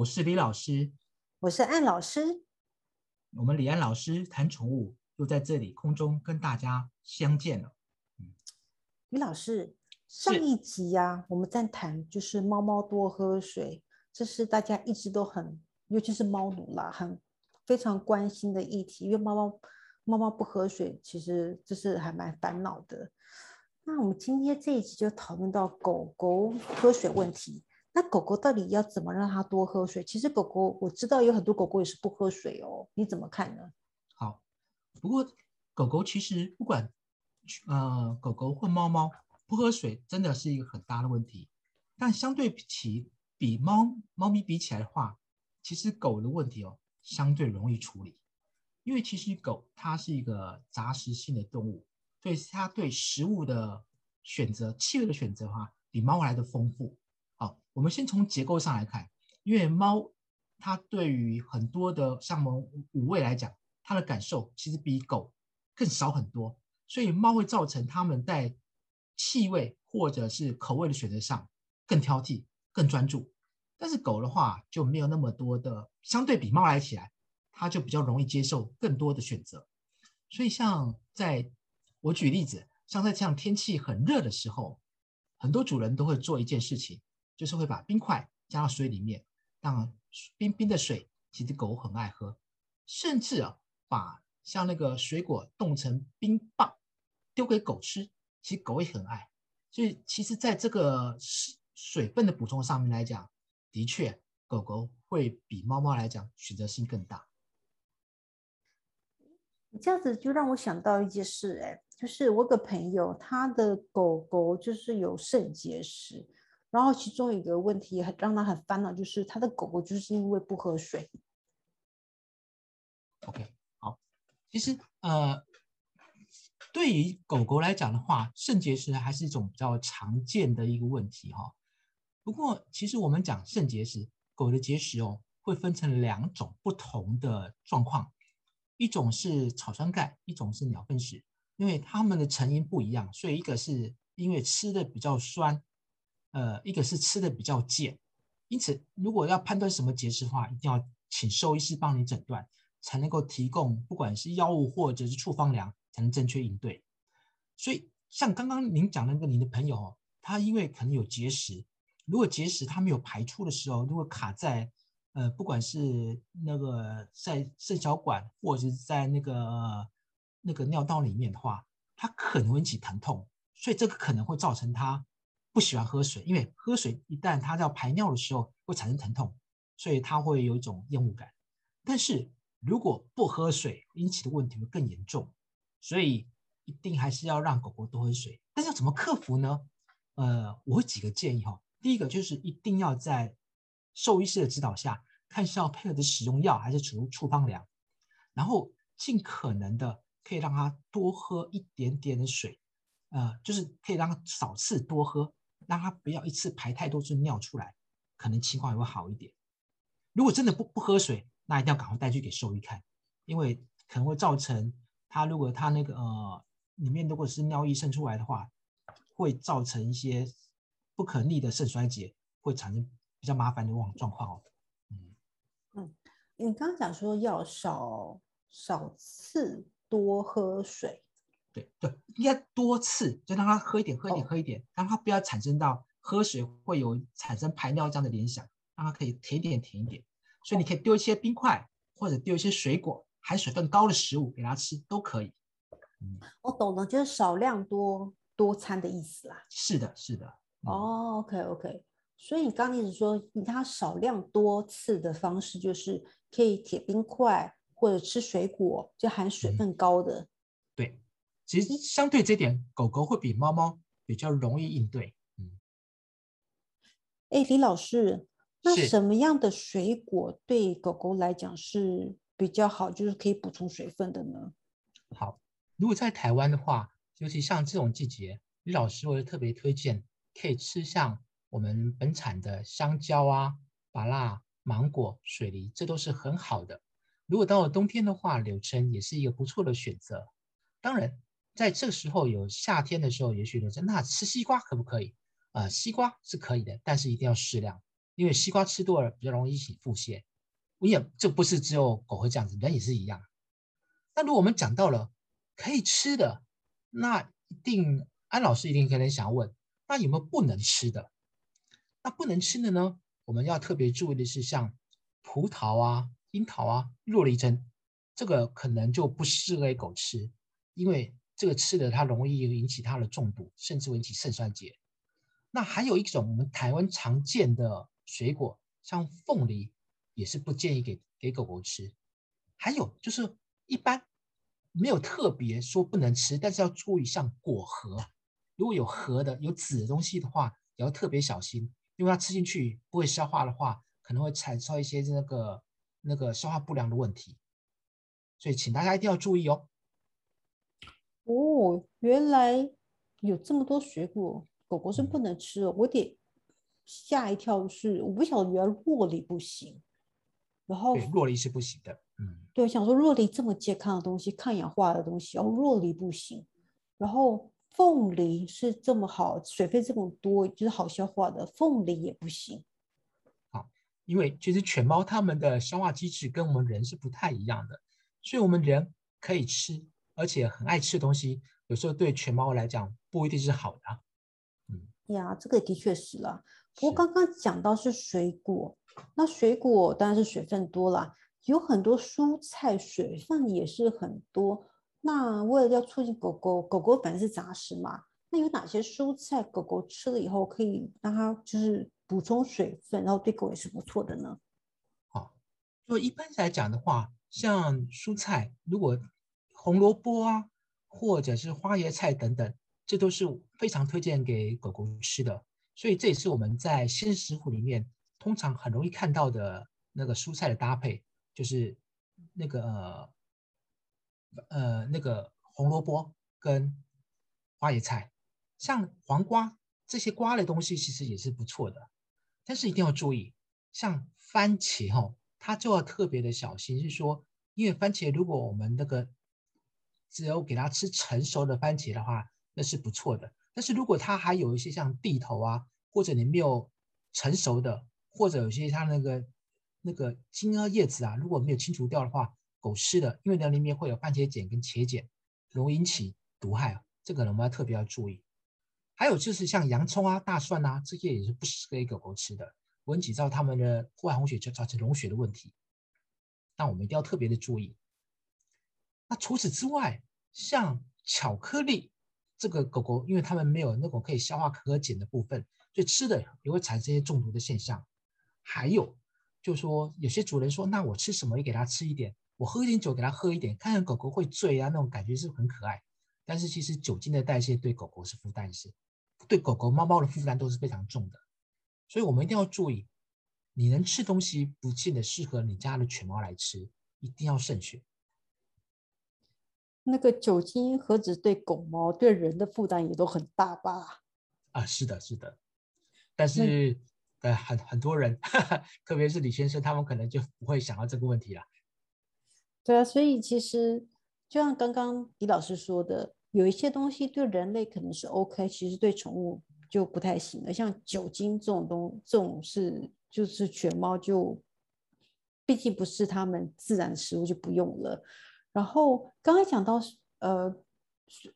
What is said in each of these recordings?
我是李老师，我是安老师。我们李安老师谈宠物，又在这里空中跟大家相见了。李老师，上一集呀，我们在谈就是猫猫多喝水，这是大家一直都很，尤其是猫奴啦，很非常关心的议题。因为猫猫猫猫不喝水，其实这是还蛮烦恼的。那我们今天这一集就讨论到狗狗喝水问题。那狗狗到底要怎么让它多喝水？其实狗狗我知道有很多狗狗也是不喝水哦，你怎么看呢？好，不过狗狗其实不管呃狗狗或猫猫不喝水，真的是一个很大的问题。但相对起比猫猫咪比起来的话，其实狗的问题哦相对容易处理，因为其实狗它是一个杂食性的动物，所以它对食物的选择、气味的选择的话，比猫来的丰富。好我们先从结构上来看，因为猫它对于很多的像我们五味来讲，它的感受其实比狗更少很多，所以猫会造成它们在气味或者是口味的选择上更挑剔、更专注。但是狗的话就没有那么多的，相对比猫来起来，它就比较容易接受更多的选择。所以像在我举例子，像在这样天气很热的时候，很多主人都会做一件事情。就是会把冰块加到水里面，让冰冰的水，其实狗很爱喝，甚至啊，把像那个水果冻成冰棒丢给狗吃，其实狗也很爱。所以其实在这个水水分的补充上面来讲，的确狗狗会比猫猫来讲选择性更大。你这样子就让我想到一件事，哎，就是我个朋友他的狗狗就是有肾结石。然后其中一个问题很让他很烦恼，就是他的狗狗就是因为不喝水。OK，好，其实呃，对于狗狗来讲的话，肾结石还是一种比较常见的一个问题哈。不过其实我们讲肾结石，狗的结石哦，会分成两种不同的状况，一种是草酸钙，一种是鸟粪石，因为它们的成因不一样，所以一个是因为吃的比较酸。呃，一个是吃的比较贱，因此如果要判断什么结石的话，一定要请兽医师帮你诊断，才能够提供不管是药物或者是处方粮，才能正确应对。所以像刚刚您讲那个您的朋友哦，他因为可能有结石，如果结石他没有排出的时候，如果卡在呃不管是那个在肾小管或者是在那个那个尿道里面的话，它可能会引起疼痛，所以这个可能会造成他。不喜欢喝水，因为喝水一旦它要排尿的时候会产生疼痛，所以它会有一种厌恶感。但是如果不喝水引起的问题会更严重，所以一定还是要让狗狗多喝水。但是要怎么克服呢？呃，我会几个建议哈。第一个就是一定要在兽医师的指导下，看是要配合的使用药还是处处方粮，然后尽可能的可以让它多喝一点点的水，呃，就是可以让它少次多喝。让他不要一次排太多次尿出来，可能情况也会好一点。如果真的不不喝水，那一定要赶快带去给兽医看，因为可能会造成他如果他那个呃里面如果是尿液渗出来的话，会造成一些不可逆的肾衰竭，会产生比较麻烦的状状况哦。嗯嗯，你刚刚讲说要少少次多喝水。对对，应该多次，就让他喝一点，喝一点，喝一点，让他不要产生到喝水会有产生排尿这样的联想，让他可以甜一点，甜一点。所以你可以丢一些冰块，或者丢一些水果，含水分高的食物给他吃都可以。嗯，我懂了，就是少量多多餐的意思啦。是的，是的。哦，OK OK。所以你刚一直说，以他少量多次的方式，就是可以铁冰块或者吃水果，就含水分高的。对。其实相对这点，狗狗会比猫猫比较容易应对。嗯，哎，李老师，那什么样的水果对狗狗来讲是比较好，就是可以补充水分的呢？好，如果在台湾的话，尤其像这种季节，李老师我就特别推荐可以吃像我们本产的香蕉啊、芭辣、芒果、水梨，这都是很好的。如果到了冬天的话，柳橙也是一个不错的选择。当然。在这个时候有夏天的时候，也许说那吃西瓜可不可以？呃，西瓜是可以的，但是一定要适量。因为西瓜吃多了比较容易引起腹泻。我也这不是只有狗会这样子，人也是一样。那如果我们讲到了可以吃的，那一定安老师一定可能想问，那有没有不能吃的？那不能吃的呢？我们要特别注意的是，像葡萄啊、樱桃啊、洛梨针，这个可能就不适合给狗吃，因为这个吃的它容易引起它的中毒，甚至引起肾衰竭。那还有一种我们台湾常见的水果，像凤梨，也是不建议给给狗狗吃。还有就是一般没有特别说不能吃，但是要注意像果核，如果有核的、有籽的东西的话，也要特别小心。因为它吃进去不会消化的话，可能会产生一些那个那个消化不良的问题，所以请大家一定要注意哦。哦，原来有这么多水果，狗狗是不能吃哦。我得吓一跳，是我不晓得原来洛梨不行。然后洛梨是不行的，嗯，对，想说洛梨这么健康的东西，抗氧化的东西，哦，洛梨不行。然后。凤梨是这么好，水分这么多，就是好消化的。凤梨也不行。好，因为其实犬猫它们的消化机制跟我们人是不太一样的，所以我们人可以吃，而且很爱吃的东西，有时候对犬猫来讲不一定是好的。嗯，呀，这个的确是了。不过刚刚讲到是水果，那水果当然是水分多了，有很多蔬菜水分也是很多。那为了要促进狗狗，狗狗本来是杂食嘛，那有哪些蔬菜狗狗吃了以后可以让它就是补充水分，然后对狗也是不错的呢？好，就一般来讲的话，像蔬菜，如果红萝卜啊，或者是花椰菜等等，这都是非常推荐给狗狗吃的。所以这也是我们在鲜食谱里面通常很容易看到的那个蔬菜的搭配，就是那个。呃，那个红萝卜跟花椰菜，像黄瓜这些瓜类东西，其实也是不错的。但是一定要注意，像番茄哈，它就要特别的小心，是说，因为番茄如果我们那个只有给它吃成熟的番茄的话，那是不错的。但是如果它还有一些像地头啊，或者你没有成熟的，或者有些它那个那个茎啊叶子啊，如果没有清除掉的话，狗吃的，因为那里面会有番茄碱跟茄碱，容易引起毒害，这个我们要特别要注意。还有就是像洋葱啊、大蒜啊，这些也是不适合给狗狗吃的，闻起到它们的户外红血就造成溶血的问题。那我们一定要特别的注意。那除此之外，像巧克力，这个狗狗因为它们没有那种可以消化可可碱的部分，所以吃的也会产生一些中毒的现象。还有就说，有些主人说，那我吃什么也给它吃一点。我喝一点酒给它喝一点，看看狗狗会醉啊，那种感觉是很可爱。但是其实酒精的代谢对狗狗是负担是，对狗狗、猫猫的负担都是非常重的。所以我们一定要注意，你能吃东西不见得适合你家的犬猫来吃，一定要慎选。那个酒精何止对狗猫，对人的负担也都很大吧？啊，是的，是的。但是呃，很很多人，特别是李先生，他们可能就不会想到这个问题了。对啊，所以其实就像刚刚李老师说的，有一些东西对人类可能是 OK，其实对宠物就不太行了。像酒精这种东，这种是就是犬猫就，毕竟不是它们自然食物就不用了。然后刚才讲到呃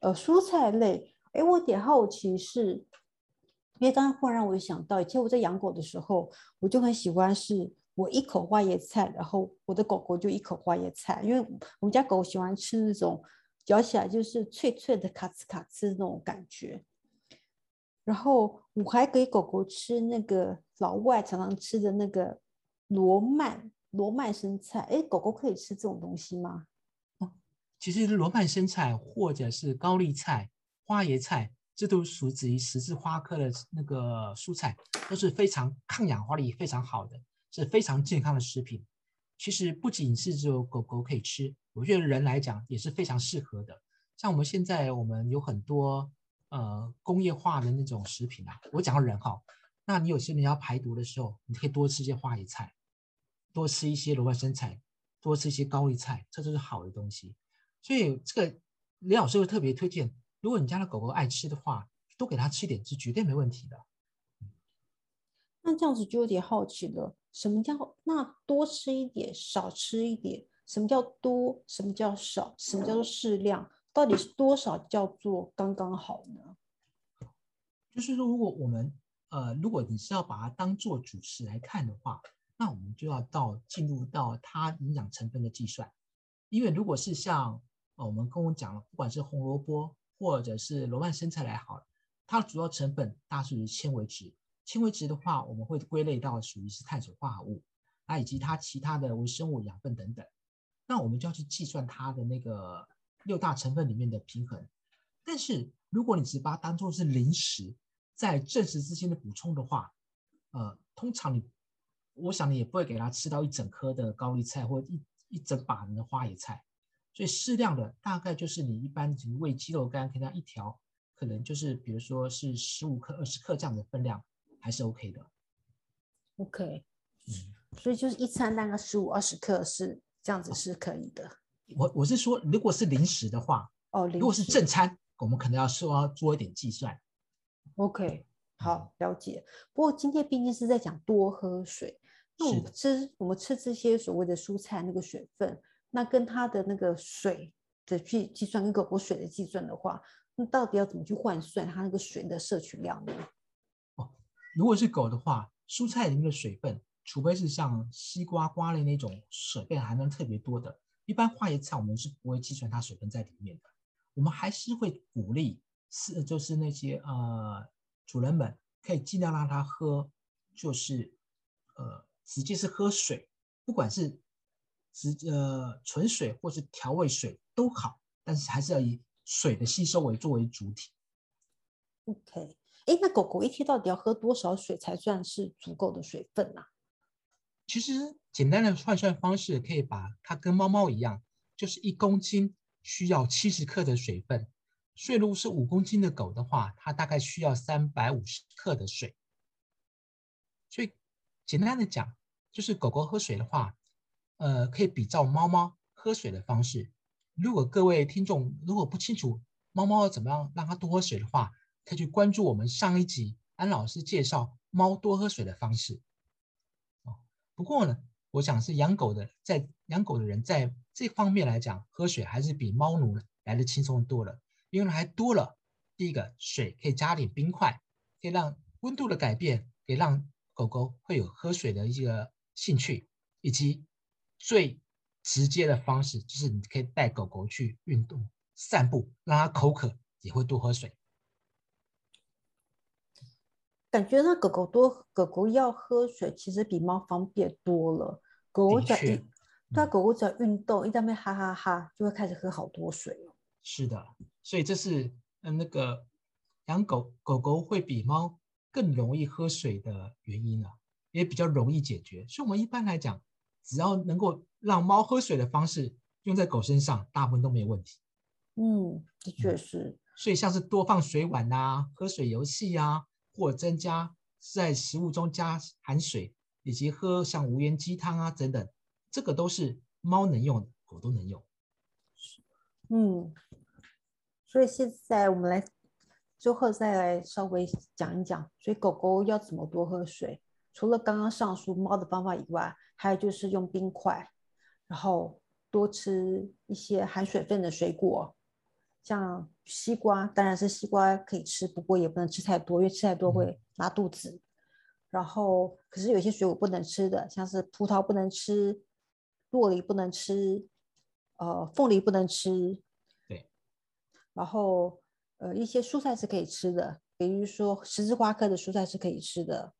呃蔬菜类，哎，我有点好奇是，因为刚刚忽然让我想到，以前我在养狗的时候，我就很喜欢是。我一口花椰菜，然后我的狗狗就一口花椰菜，因为我们家狗喜欢吃那种嚼起来就是脆脆的卡哧卡哧那种感觉。然后我还给狗狗吃那个老外常常吃的那个罗曼罗曼生菜。哎，狗狗可以吃这种东西吗？其实罗曼生菜或者是高丽菜、花椰菜，这都属于十字花科的那个蔬菜，都是非常抗氧化力非常好的。是非常健康的食品，其实不仅是只有狗狗可以吃，我觉得人来讲也是非常适合的。像我们现在我们有很多呃工业化的那种食品啊，我讲到人哈，那你有些人要排毒的时候，你可以多吃一些花椰菜，多吃一些罗曼生菜，多吃一些高丽菜，这都是好的东西。所以这个李老师会特别推荐，如果你家的狗狗爱吃的话，多给它吃一点是绝对没问题的。那这样子就有点好奇了，什么叫那多吃一点，少吃一点？什么叫多？什么叫少？什么叫做适量？到底是多少叫做刚刚好呢？就是说，如果我们呃，如果你是要把它当做主食来看的话，那我们就要到进入到它营养成分的计算。因为如果是像哦我们跟我讲了，不管是红萝卜或者是罗曼生菜来好了，它的主要成分大属于纤维质。纤维质的话，我们会归类到属于是碳水化合物，啊，以及它其他的微生物、养分等等。那我们就要去计算它的那个六大成分里面的平衡。但是如果你只把它当做是零食，在正食之间的补充的话，呃，通常你，我想你也不会给它吃到一整颗的高丽菜或一一整把的花椰菜。所以适量的大概就是你一般你喂鸡肉干，可能一条可能就是比如说是十五克、二十克这样的分量。还是 OK 的，OK，嗯，所以就是一餐大概十五二十克是这样子是可以的。我我是说，如果是零食的话，哦，如果是正餐，我们可能要说做一点计算。OK，好，了解。不过今天毕竟是在讲多喝水，那我们吃我们吃这些所谓的蔬菜那个水分，那跟它的那个水的去计算跟狗狗水的计算的话，那到底要怎么去换算它那个水的摄取量呢？哦如果是狗的话，蔬菜里面的水分，除非是像西瓜、瓜类那种水分含量特别多的，一般花椰菜我们是不会计算它水分在里面的。我们还是会鼓励是就是那些呃主人们可以尽量让它喝，就是呃直接是喝水，不管是直呃纯水或是调味水都好，但是还是要以水的吸收为作为主体。OK。哎，那狗狗一天到底要喝多少水才算是足够的水分呢？其实简单的换算方式可以把它跟猫猫一样，就是一公斤需要七十克的水分。所以如果是五公斤的狗的话，它大概需要三百五十克的水。所以简单的讲，就是狗狗喝水的话，呃，可以比照猫猫喝水的方式。如果各位听众如果不清楚猫猫怎么样让它多喝水的话，可以去关注我们上一集安老师介绍猫多喝水的方式。哦，不过呢，我想是养狗的，在养狗的人在这方面来讲，喝水还是比猫奴来的轻松多了，因为还多了第一个水可以加点冰块，可以让温度的改变，可以让狗狗会有喝水的一个兴趣，以及最直接的方式就是你可以带狗狗去运动散步，让它口渴也会多喝水。感觉那狗狗多，狗狗要喝水，其实比猫方便多了。狗狗只要一，对，狗狗只要运动，一在那哈哈哈，就会开始喝好多水了。是的，所以这是嗯那个养狗狗狗会比猫更容易喝水的原因啊，也比较容易解决。所以我们一般来讲，只要能够让猫喝水的方式用在狗身上，大部分都没有问题。嗯，的确是。所以像是多放水碗啊，喝水游戏啊。或增加在食物中加含水，以及喝像无盐鸡汤啊等等，这个都是猫能用的，狗都能用。嗯，所以现在我们来最后再来稍微讲一讲，所以狗狗要怎么多喝水？除了刚刚上述猫的方法以外，还有就是用冰块，然后多吃一些含水分的水果。像西瓜，当然是西瓜可以吃，不过也不能吃太多，因为吃太多会拉肚子。然后，可是有些水果不能吃的，像是葡萄不能吃，洛梨不能吃，呃，凤梨不能吃。对。然后，呃，一些蔬菜是可以吃的，比如说十字花科的蔬菜是可以吃的。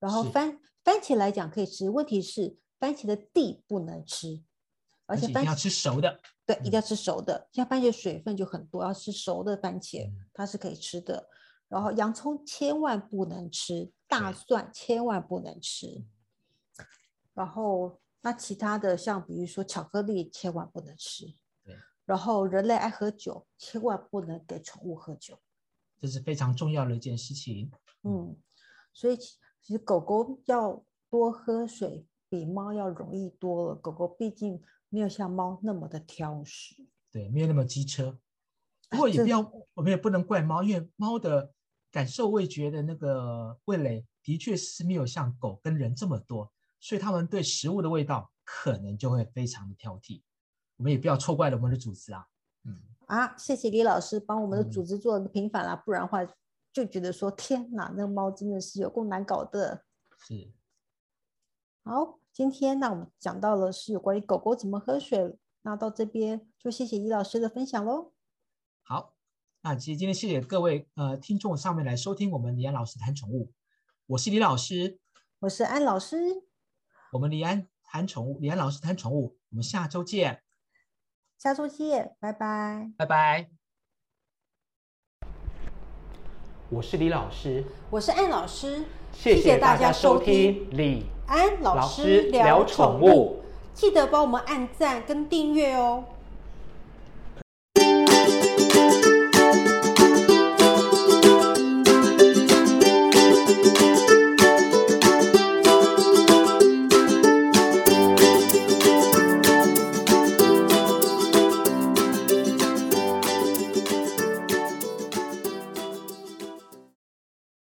然后番番茄来讲可以吃，问题是番茄的蒂不能吃。而且番茄要吃熟的，对，一定要吃熟的。像番茄水分就很多，要吃熟的番茄，它是可以吃的。然后洋葱千万不能吃，大蒜千万不能吃。然后那其他的像比如说巧克力千万不能吃。对。然后人类爱喝酒，千万不能给宠物喝酒，这是非常重要的一件事情。嗯，所以其实狗狗要多喝水，比猫要容易多了。狗狗毕竟。没有像猫那么的挑食，对，没有那么机车。不过也不要，我们也不能怪猫，因为猫的感受味觉的那个味蕾的确是没有像狗跟人这么多，所以它们对食物的味道可能就会非常的挑剔。我们也不要错怪了我们的组织啊。嗯，啊，谢谢李老师帮我们的嗯组织做了个平反啦，不然的话就觉得说天哪，那个猫真的是有够难搞的。是，好，今天那我们讲到了是有关于狗狗怎么喝水，那到这边就谢谢李老师的分享喽。好。那其实今天谢谢各位呃听众上面来收听我们李安老师谈宠物，我是李老师，我是安老师，我们李安谈宠物，李安老师谈宠物，我们下周见，下周见，拜拜。拜拜。我是李老师，我是安老师，谢谢大家收听。李安老师聊宠物。记得帮我们按赞跟订阅哦。